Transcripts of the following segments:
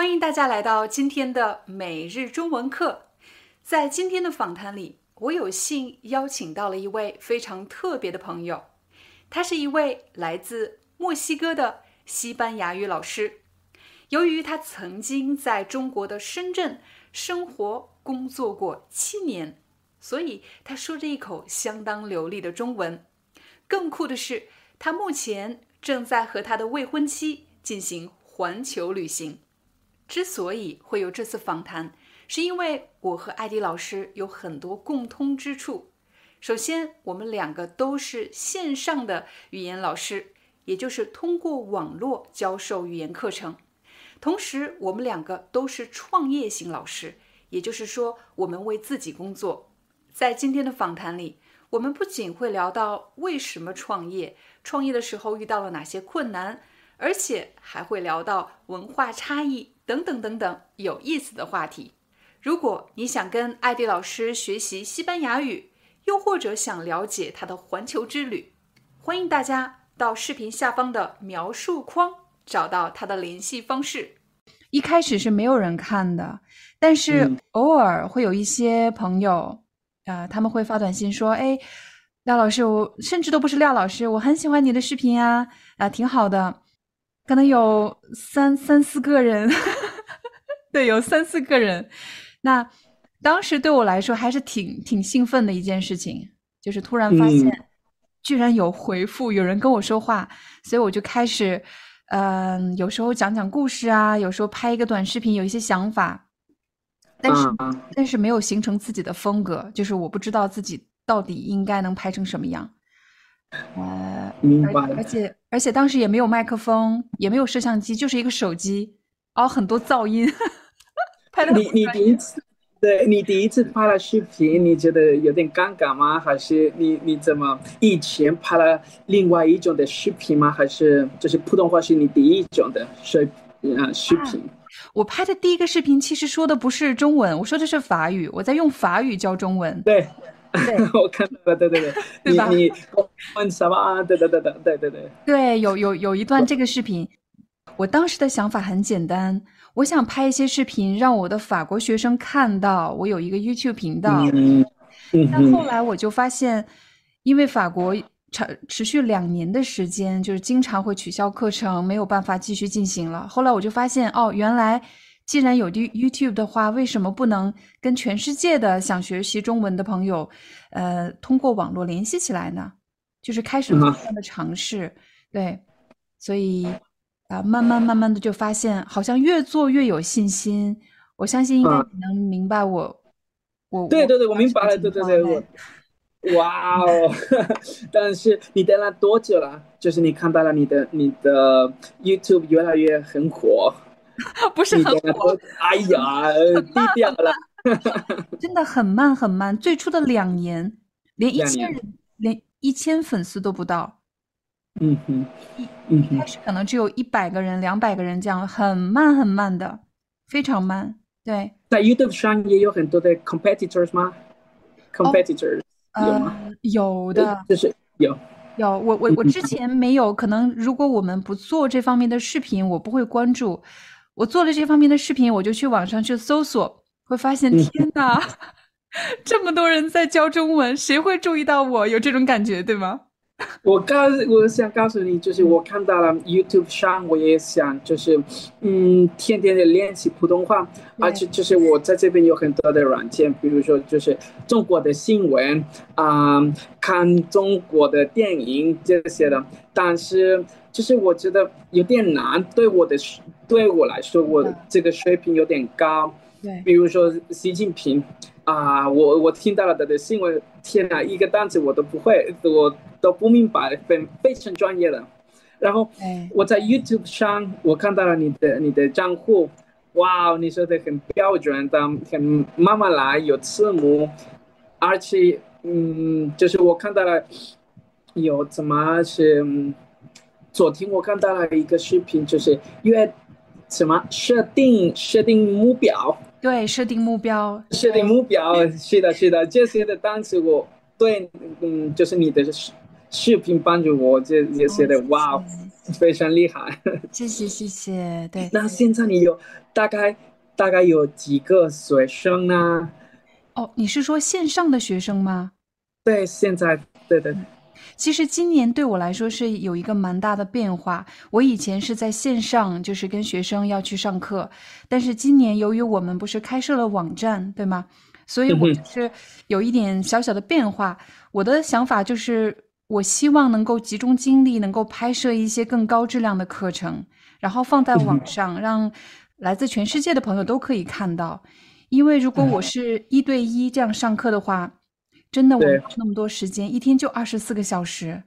欢迎大家来到今天的每日中文课。在今天的访谈里，我有幸邀请到了一位非常特别的朋友，他是一位来自墨西哥的西班牙语老师。由于他曾经在中国的深圳生活工作过七年，所以他说着一口相当流利的中文。更酷的是，他目前正在和他的未婚妻进行环球旅行。之所以会有这次访谈，是因为我和艾迪老师有很多共通之处。首先，我们两个都是线上的语言老师，也就是通过网络教授语言课程。同时，我们两个都是创业型老师，也就是说，我们为自己工作。在今天的访谈里，我们不仅会聊到为什么创业，创业的时候遇到了哪些困难，而且还会聊到文化差异。等等等等有意思的话题。如果你想跟艾迪老师学习西班牙语，又或者想了解他的环球之旅，欢迎大家到视频下方的描述框找到他的联系方式。一开始是没有人看的，但是偶尔会有一些朋友，啊，他们会发短信说：“哎，廖老师，我甚至都不是廖老师，我很喜欢你的视频啊，啊，挺好的。”可能有三三四个人，对，有三四个人。那当时对我来说还是挺挺兴奋的一件事情，就是突然发现居然有回复，有人跟我说话，所以我就开始，嗯，有时候讲讲故事啊，有时候拍一个短视频，有一些想法，但是但是没有形成自己的风格，就是我不知道自己到底应该能拍成什么样。呃，明白。而且而且当时也没有麦克风，也没有摄像机，就是一个手机，然后很多噪音。拍的你你第一次，对你第一次拍了视频，你觉得有点尴尬吗？还是你你怎么以前拍了另外一种的视频吗？还是就是普通话是你第一种的视呃视频？我拍的第一个视频其实说的不是中文，我说的是法语，我在用法语教中文。对。我看到了，对对对，你你问什么？对对对对对对对。对，有有有一段这个视频，我当时的想法很简单，我想拍一些视频让我的法国学生看到我有一个 YouTube 频道。嗯但后来我就发现，因为法国长持续两年的时间，就是经常会取消课程，没有办法继续进行了。后来我就发现，哦，原来。既然有 YouTube 的话，为什么不能跟全世界的想学习中文的朋友，呃，通过网络联系起来呢？就是开始慢慢的尝试，对，所以啊，慢慢慢慢的就发现，好像越做越有信心。我相信应该你能明白我，我对对对，我明白了，对对对，我哇哦！但是你等了多久了？就是你看到了你的你的 YouTube 越来越很火。不是很火，哎呀，低调了，真的很慢很慢。最初的两年，连一千人，连一千粉丝都不到。嗯哼，一一开始可能只有一百个人、两百个人这样，很慢很慢的，非常慢。对，在 YouTube 上也有很多的 competitors 吗？competitors 有吗？有的，就是有有。我我我之前没有，可能如果我们不做这方面的视频，我不会关注。我做了这方面的视频，我就去网上去搜索，会发现天哪，这么多人在教中文，谁会注意到我？有这种感觉，对吗？我告，我想告诉你，就是我看到了 YouTube 上，我也想，就是嗯，天天的练习普通话，而且就是我在这边有很多的软件，比如说就是中国的新闻啊，看中国的电影这些的，但是就是我觉得有点难，对我的。对我来说，我这个水平有点高。对，比如说习近平啊，我我听到了他的新闻，天哪，一个单词我都不会，我都不明白，非非常专业的。然后我在 YouTube 上，我看到了你的你的账户，哇，你说的很标准的，很慢慢来，有字母，而且，嗯，就是我看到了有怎么是，昨天我看到了一个视频，就是约什么设定设定目标，对，设定目标，设定目标，是的，是的，这些的单词我对，嗯，就是你的视视频帮助我这这些的，哇。非常厉害，谢谢谢谢。对，那现在你有大概大概有几个学生呢？哦，你是说线上的学生吗？对，现在对对。其实今年对我来说是有一个蛮大的变化。我以前是在线上，就是跟学生要去上课，但是今年由于我们不是开设了网站，对吗？所以我是有一点小小的变化。我的想法就是。我希望能够集中精力，能够拍摄一些更高质量的课程，然后放在网上，让来自全世界的朋友都可以看到。因为如果我是一对一这样上课的话，真的我没有那么多时间，一天就二十四个小时。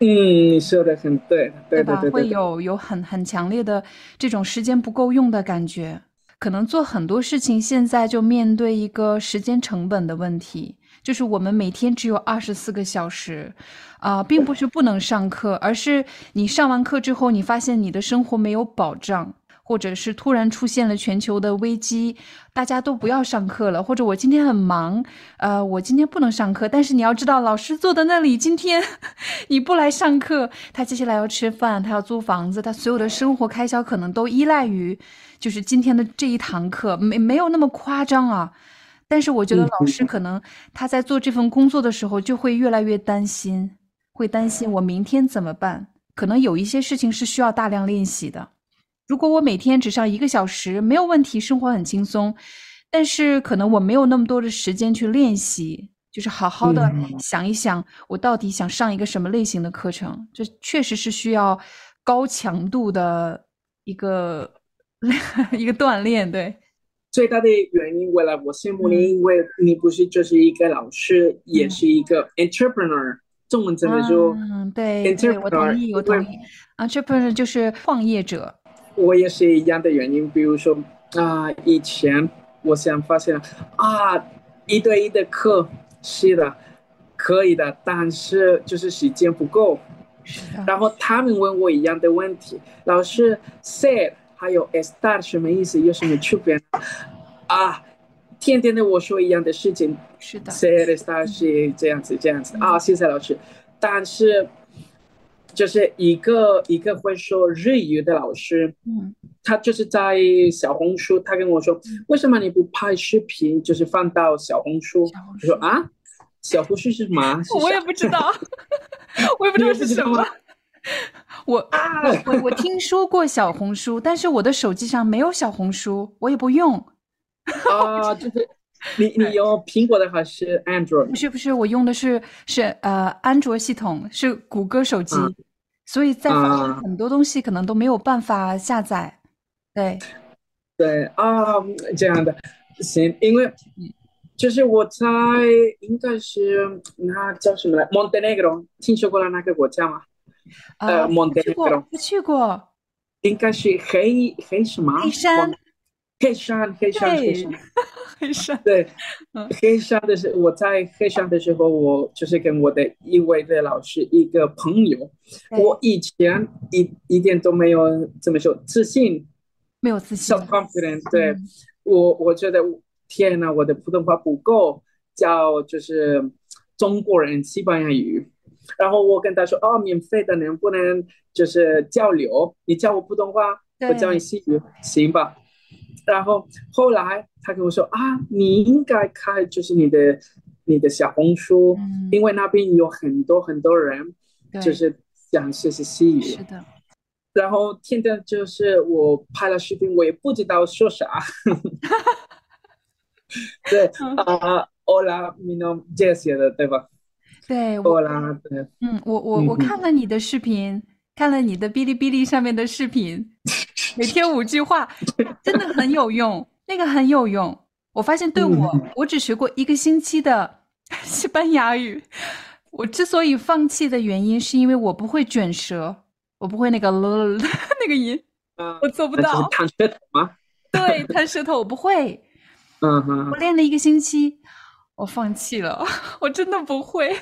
嗯，你说的很对，对吧？会有有很很强烈的这种时间不够用的感觉，可能做很多事情现在就面对一个时间成本的问题。就是我们每天只有二十四个小时，啊，并不是不能上课，而是你上完课之后，你发现你的生活没有保障，或者是突然出现了全球的危机，大家都不要上课了，或者我今天很忙，呃，我今天不能上课。但是你要知道，老师坐在那里，今天 你不来上课，他接下来要吃饭，他要租房子，他所有的生活开销可能都依赖于，就是今天的这一堂课，没没有那么夸张啊。但是我觉得老师可能他在做这份工作的时候就会越来越担心，会担心我明天怎么办？可能有一些事情是需要大量练习的。如果我每天只上一个小时没有问题，生活很轻松。但是可能我没有那么多的时间去练习，就是好好的想一想，我到底想上一个什么类型的课程？这确实是需要高强度的一个 一个锻炼，对。最大的原因，为了我羡慕你，因为你不是就是一个老师，也是一个 entrepreneur。中文怎么说？嗯，对，我同意，我同意。entrepreneur 就是创业者。我也是一样的原因，比如说啊，以前我想发现啊，一对一的课是的，可以的，但是就是时间不够。然后他们问我一样的问题，老师 said。还有 estar 什么意思？有什么区别？啊，天天的我说一样的事情。是的。ser estar 是这样子，这样子啊，谢谢老师。但是，就是一个一个会说日语的老师，嗯，他就是在小红书，他跟我说，为什么你不拍视频，就是放到小红书？我说啊，小红书是什么？我也不知道，我也不知道是什么。我啊，我我听说过小红书，但是我的手机上没有小红书，我也不用。啊，就是你 你用苹果的还是安卓？不是不是，我用的是是呃安卓系统，是谷歌手机，所以在很多东西可能都没有办法下载。对对啊，这样的行，因为就是我在应该是那叫什么来？Montenegro，听说过了那个国家吗？呃，蒙特过，我去过，应该是黑黑什么？黑山，黑山，黑山，黑山，黑山。对，黑山的时候，我在黑山的时候，我就是跟我的一位的老师一个朋友。我以前一一点都没有怎么说自信，没有自信，self confident。对我，我觉得天呐，我的普通话不够，叫就是中国人西班牙语。然后我跟他说：“哦，免费的，能不能就是交流？你教我普通话，我教你西语，行吧？”然后后来他跟我说：“啊，你应该开就是你的你的小红书，因为那边有很多很多人，就是想学习西语。”是的。然后天天就是我拍了视频，我也不知道说啥。对啊，Hola，mi nombre es Jesse 对吧？对，我啦，对，嗯，我我我看了你的视频，看了你的哔哩哔哩上面的视频，每天五句话，真的很有用，那个很有用。我发现对我，我只学过一个星期的 西班牙语。我之所以放弃的原因，是因为我不会卷舌，我不会那个了 那个音，我做不到。弹舌头吗？对，弹舌头我不会。嗯哼我，练了一个星期，我放弃了，我真的不会。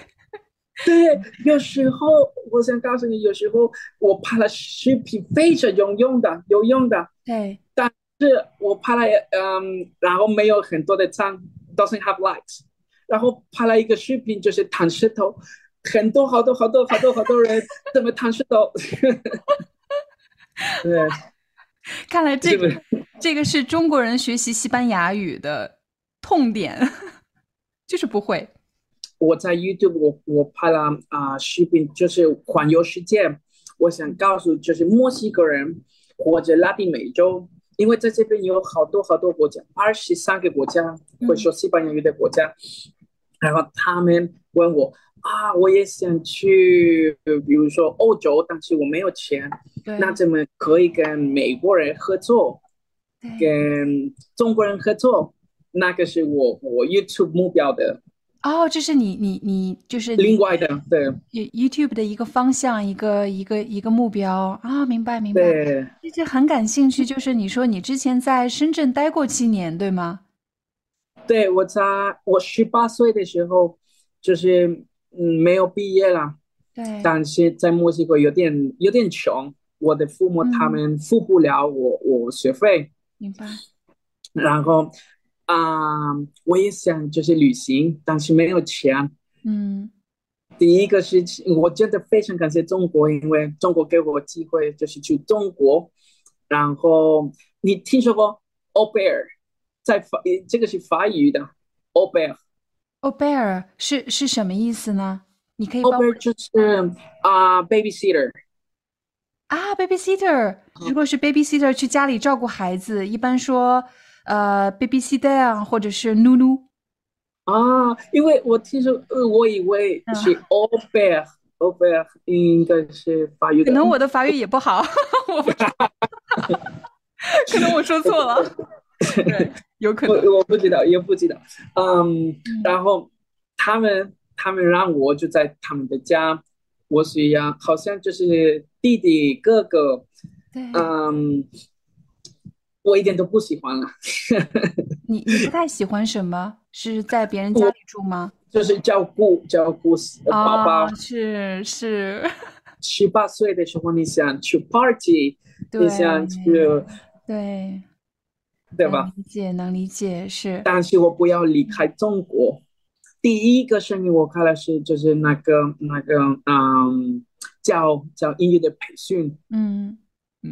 对，有时候我想告诉你，有时候我拍了视频非常有用的，有用的，对，但是我拍了，嗯，然后没有很多的赞，doesn't have likes，然后拍了一个视频，就是弹石头，很多好多好多好多好多人 怎么弹石头，对，看来这个？这个是中国人学习西班牙语的痛点，就是不会。我在 YouTube 我我拍了啊、视频，就是环游世界。我想告诉就是墨西哥人或者拉丁美洲，因为在这边有好多好多国家，二十三个国家会说西班牙语的国家，然后他们问我啊，我也想去，比如说欧洲，但是我没有钱，那怎么可以跟美国人合作，跟中国人合作？那个是我我 YouTube 目标的。哦，这是你你你就是你另外的，对 You- YouTube 的一个方向，一个一个一个目标啊，明白明白。对。这就很感兴趣，就是你说你之前在深圳待过七年，对吗？对，我在我十八岁的时候，就是嗯没有毕业了，对，但是在墨西哥有点有点穷，我的父母他嗯们付不了我我学费，明白。然后啊、我也想就是旅行，但是没有钱。嗯第一个事情，我真的非常感谢中国，因为中国给我机会，就是去中国。然后你听说过 au pair，在法这个是法语的 au pair。，au pair 是是什么意思呢？你可以 au pair 就是啊、babysitter，啊，babysitter。如果是 babysitter 去家里照顾孩子，一般说呃 babysitter 或者是努努。啊，因为我听说，呃，我以为是 au pair 应该是法语的。可能我的法语也不好，我不知道，可能我说错了。对，有可能。我我不知道，也不知道。嗯，然后他们他们让我就在他们的家，我是一样，好像就是弟弟哥哥，对，嗯，我一点都不喜欢了，你你不太喜欢什么？是在别人家里住吗？就是照顾照顾宝宝啊，。是是，十八岁的时候，你想去 party，你想去，对，对吧？理解，能理解，是，但是我不要离开中国。第一个生意我开了是就是那个那个嗯，教教英语的培训。嗯，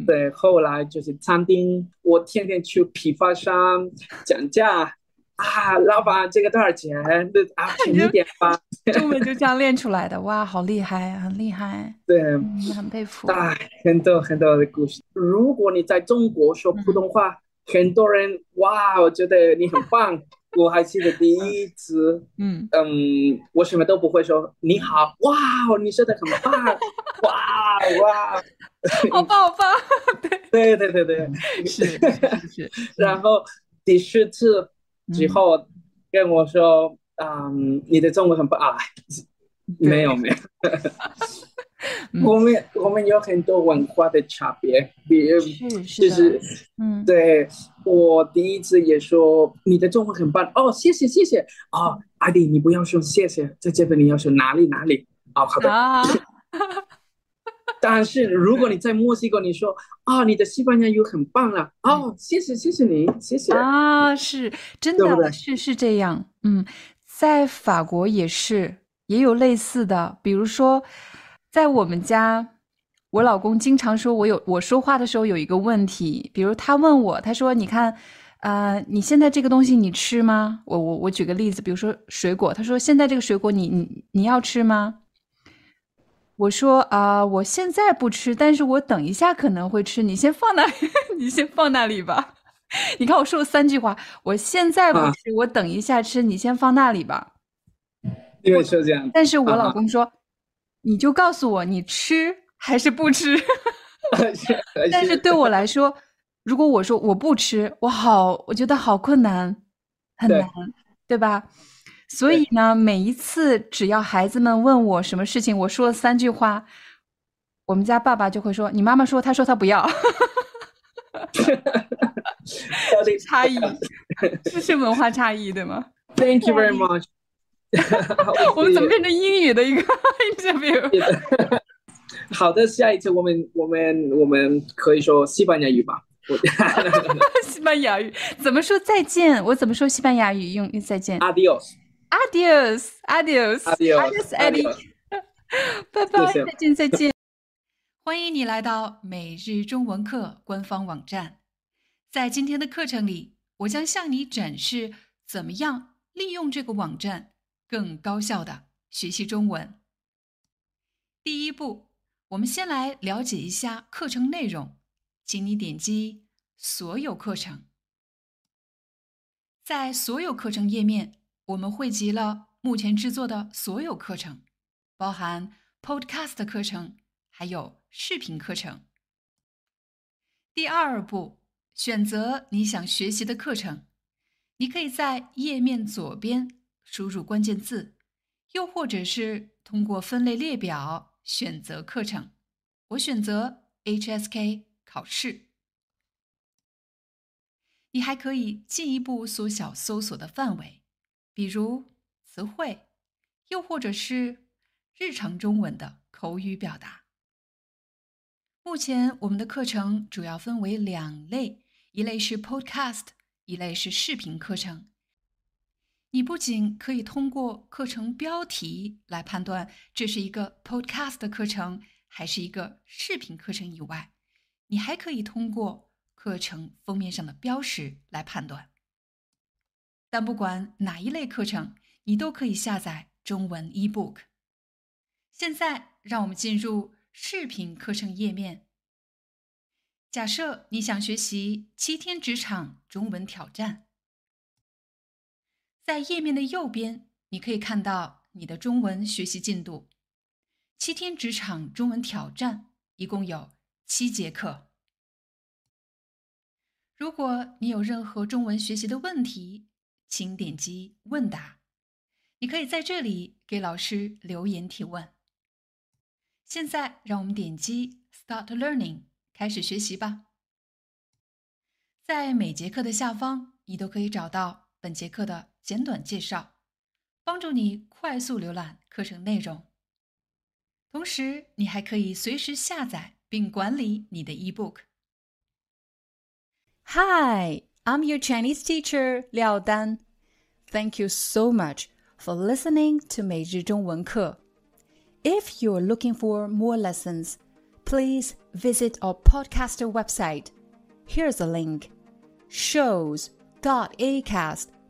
对，后来就是餐厅，我天天去批发商讲价啊，老板这个多少钱？那啊，便宜点吧。中文就这样练出来的，哇，好厉害，很厉害，对，嗯，很佩服。啊，很多很多的故事。如果你在中国说普通话，很多人哇，我觉得你很棒。我还记得第一次，嗯，嗯，我什么都不会说，你好，哇，你说的很棒，哇哇，好棒，好棒，对对对对，是是是，然后第四次之后跟我说，嗯，你的中文很棒啊，没有没有，嗯。我们我们有很多文化的差别，比如就是嗯，对我第一次也说你的中文很棒。哦，谢谢谢谢。哦，阿弟你不要说谢谢，在这边你要说哪里哪里。哦，好的。啊，但是如果你在墨西哥，你说啊，你的西班牙语很棒了，哦，谢谢谢谢你，谢谢。啊，是真的，对不对？是是这样。嗯，在法国也是，也有类似的。比如说，在我们家，我老公经常说我有我说话的时候有一个问题，比如他问我，他说：“你看，呃，你现在这个东西你吃吗？”我我我举个例子，比如说水果，他说：“现在这个水果你你你要吃吗？”我说啊、我现在不吃，但是我等一下可能会吃。你先放那里，你先放那里吧。你看我说了三句话，我现在不啊吃，我等一下吃，你先放那里吧。因为是这样，但是我啊老公说，你就告诉我你吃还是不吃。但是对我来说，如果我说我不吃，我好，我觉得好困难，很难，对吧？所以呢，每一次只要孩子们问我什么事情，我说了三句话，我们家爸爸就会说：“你妈妈说，他说他不要。差异，知识文化差异，对吗？Thank you very much。我们怎么变成英语的一个 interview？好的，下一次我们我们我们可以说西班牙语吧。西班牙语怎么说再见？我怎么说西班牙语？用再见。Adios，adios，adios，adios，拜拜，再见，再见。欢迎你来到每日中文课官方网站。在今天的课程里，我将向你展示怎么样利用这个网站更高效的学习中文。第一步，我们先来了解一下课程内容。请你点击所有课程，在所有课程页面，我们汇集了目前制作的所有课程，包含 Podcast 课程，还有视频课程。第二步，选择你想学习的课程，你可以在页面左边输入关键字，又或者是通过分类列表选择课程。我选择 HSK。考试，你还可以进一步缩小搜索的范围，比如词汇，又或者是日常中文的口语表达。目前我们的课程主要分为两类，一类是 Podcast，一类是视频课程。你不仅可以通过课程标题来判断这是一个 Podcast 的课程还是一个视频课程以外，你还可以通过课程封面上的标识来判断，但不管哪一类课程，你都可以下载中文 eBook。现在，让我们进入视频课程页面。假设你想学习七天职场中文挑战，在页面的右边，你可以看到你的中文学习进度。七天职场中文挑战一共有。七节课。如果你有任何中文学习的问题，请点击问答。你可以在这里给老师留言提问。现在，让我们点击 Start Learning，开始学习吧。在每节课的下方，你都可以找到本节课的简短介绍，帮助你快速浏览课程内容。同时，你还可以随时下载。并管理你的 ebook。Hi, I'm your Chinese teacher Liao Dan. Thank you so much for listening to 每日中文课. If you're looking for more lessons, please visit our podcaster website. Here's a link: